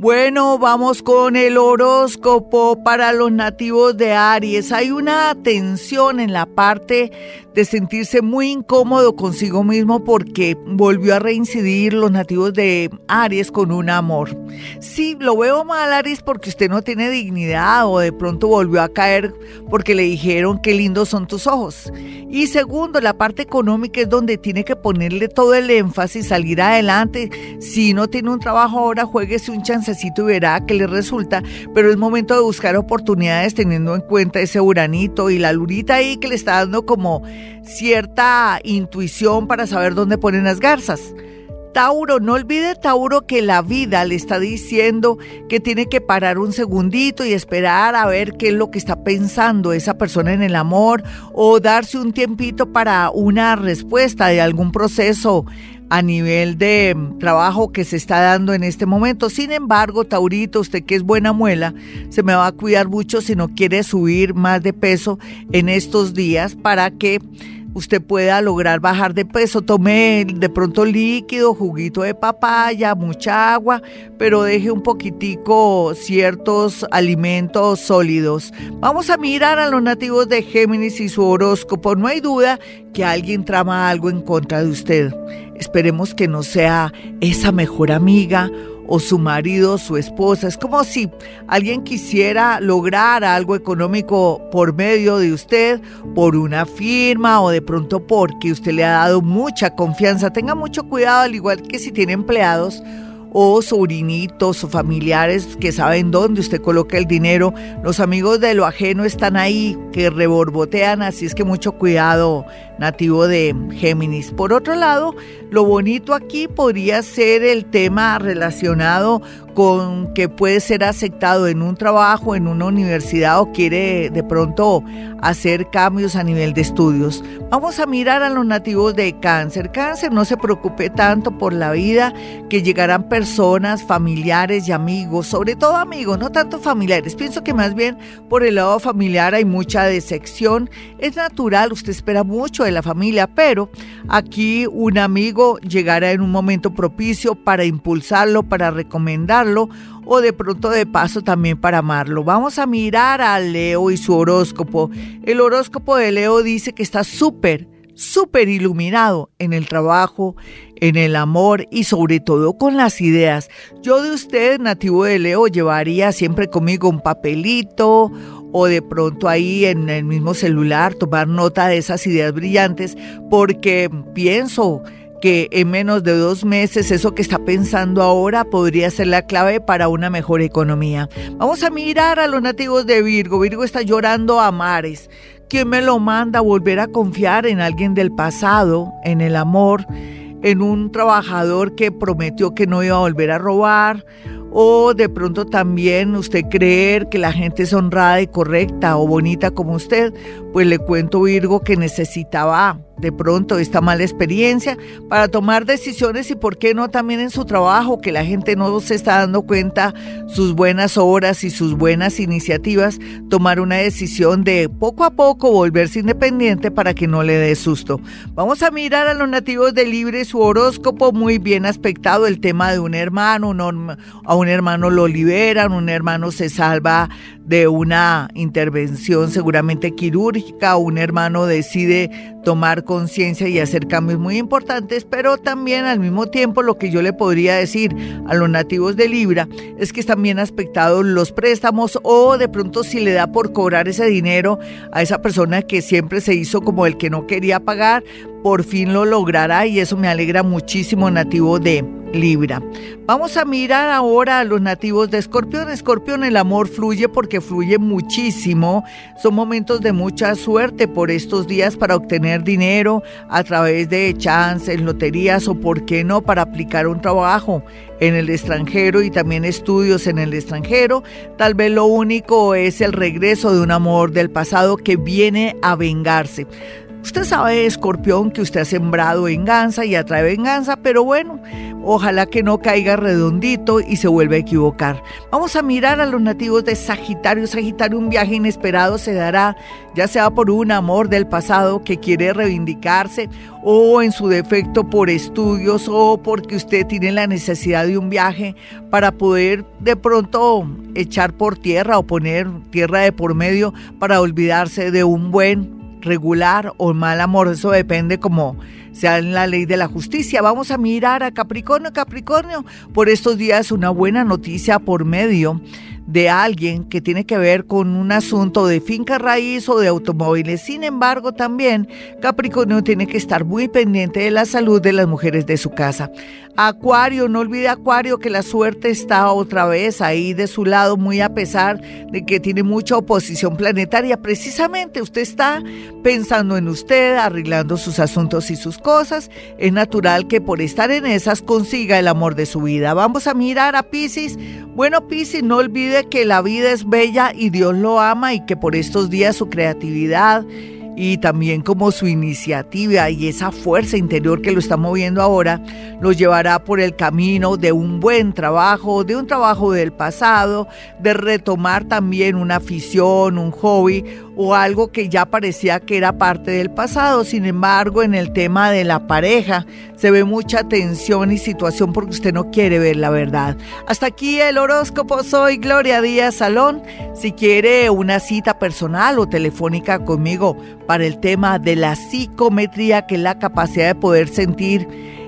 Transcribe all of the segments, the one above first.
Bueno, vamos con el horóscopo para los nativos de Aries. Hay una tensión en la parte de sentirse muy incómodo consigo mismo porque volvió a reincidir los nativos de Aries con un amor. Sí, lo veo mal Aries porque usted no tiene dignidad o de pronto volvió a caer porque le dijeron qué lindos son tus ojos. Y segundo, la parte económica es donde tiene que ponerle todo el énfasis, salir adelante. Si no tiene un trabajo ahora, jueguese un chancecito y verá que le resulta, pero es momento de buscar oportunidades teniendo en cuenta ese uranito y la lurita ahí que le está dando como cierta intuición para saber dónde ponen las garzas. Tauro, no olvide Tauro que la vida le está diciendo que tiene que parar un segundito y esperar a ver qué es lo que está pensando esa persona en el amor o darse un tiempito para una respuesta de algún proceso a nivel de trabajo que se está dando en este momento. Sin embargo, Taurito, usted que es buena muela, se me va a cuidar mucho si no quiere subir más de peso en estos días para que usted pueda lograr bajar de peso. Tome de pronto líquido, juguito de papaya, mucha agua, pero deje un poquitico ciertos alimentos sólidos. Vamos a mirar a los nativos de Géminis y su horóscopo. No hay duda que alguien trama algo en contra de usted. Esperemos que no sea esa mejor amiga o su marido su esposa. Es como si alguien quisiera lograr algo económico por medio de usted, por una firma o de pronto porque usted le ha dado mucha confianza. Tenga mucho cuidado, al igual que si tiene empleados o sobrinitos o familiares que saben dónde usted coloca el dinero. Los amigos de lo ajeno están ahí, que reborbotean, así es que mucho cuidado nativo de Géminis. Por otro lado, lo bonito aquí podría ser el tema relacionado con que puede ser aceptado en un trabajo, en una universidad o quiere de pronto hacer cambios a nivel de estudios. Vamos a mirar a los nativos de cáncer. Cáncer, no se preocupe tanto por la vida, que llegarán personas, familiares y amigos, sobre todo amigos, no tanto familiares. Pienso que más bien por el lado familiar hay mucha decepción. Es natural, usted espera mucho de la familia, pero aquí un amigo llegará en un momento propicio para impulsarlo, para recomendarlo o de pronto de paso también para amarlo. Vamos a mirar a Leo y su horóscopo. El horóscopo de Leo dice que está súper, súper iluminado en el trabajo, en el amor y sobre todo con las ideas. Yo de usted, nativo de Leo, llevaría siempre conmigo un papelito o de pronto ahí en el mismo celular tomar nota de esas ideas brillantes porque pienso que en menos de dos meses eso que está pensando ahora podría ser la clave para una mejor economía. Vamos a mirar a los nativos de Virgo. Virgo está llorando a mares. ¿Quién me lo manda a volver a confiar en alguien del pasado, en el amor, en un trabajador que prometió que no iba a volver a robar? O de pronto también usted creer que la gente es honrada y correcta o bonita como usted, pues le cuento Virgo que necesitaba de pronto esta mala experiencia para tomar decisiones y por qué no también en su trabajo, que la gente no se está dando cuenta sus buenas obras y sus buenas iniciativas, tomar una decisión de poco a poco volverse independiente para que no le dé susto. Vamos a mirar a los nativos de Libre su horóscopo muy bien aspectado, el tema de un hermano, a un hermano lo liberan, un hermano se salva de una intervención seguramente quirúrgica, un hermano decide tomar conciencia y hacer cambios muy importantes, pero también al mismo tiempo lo que yo le podría decir a los nativos de Libra es que están bien aspectados los préstamos o de pronto si le da por cobrar ese dinero a esa persona que siempre se hizo como el que no quería pagar, por fin lo logrará y eso me alegra muchísimo nativo de Libra. Vamos a mirar ahora a los nativos de Escorpión. Escorpión, el amor fluye porque fluye muchísimo. Son momentos de mucha suerte por estos días para obtener dinero a través de chances, loterías o, por qué no, para aplicar un trabajo en el extranjero y también estudios en el extranjero. Tal vez lo único es el regreso de un amor del pasado que viene a vengarse Usted sabe, escorpión, que usted ha sembrado venganza y atrae venganza, pero bueno, ojalá que no caiga redondito y se vuelva a equivocar. Vamos a mirar a los nativos de Sagitario. Sagitario, un viaje inesperado se dará, ya sea por un amor del pasado que quiere reivindicarse o en su defecto por estudios o porque usted tiene la necesidad de un viaje para poder de pronto echar por tierra o poner tierra de por medio para olvidarse de un buen regular o mal amor, eso depende como sea en la ley de la justicia. Vamos a mirar a Capricornio, Capricornio, por estos días una buena noticia por medio de alguien que tiene que ver con un asunto de finca raíz o de automóviles. Sin embargo, también Capricornio tiene que estar muy pendiente de la salud de las mujeres de su casa. Acuario, no olvide Acuario que la suerte está otra vez ahí de su lado, muy a pesar de que tiene mucha oposición planetaria. Precisamente usted está pensando en usted, arreglando sus asuntos y sus cosas. Es natural que por estar en esas consiga el amor de su vida. Vamos a mirar a Pisces. Bueno, Pisces, no olvide que la vida es bella y Dios lo ama y que por estos días su creatividad y también como su iniciativa y esa fuerza interior que lo está moviendo ahora, lo llevará por el camino de un buen trabajo, de un trabajo del pasado, de retomar también una afición, un hobby o algo que ya parecía que era parte del pasado. Sin embargo, en el tema de la pareja se ve mucha tensión y situación porque usted no quiere ver la verdad. Hasta aquí el horóscopo. Soy Gloria Díaz Salón. Si quiere una cita personal o telefónica conmigo para el tema de la psicometría, que es la capacidad de poder sentir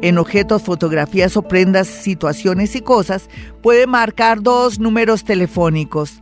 en objetos, fotografías o prendas, situaciones y cosas, puede marcar dos números telefónicos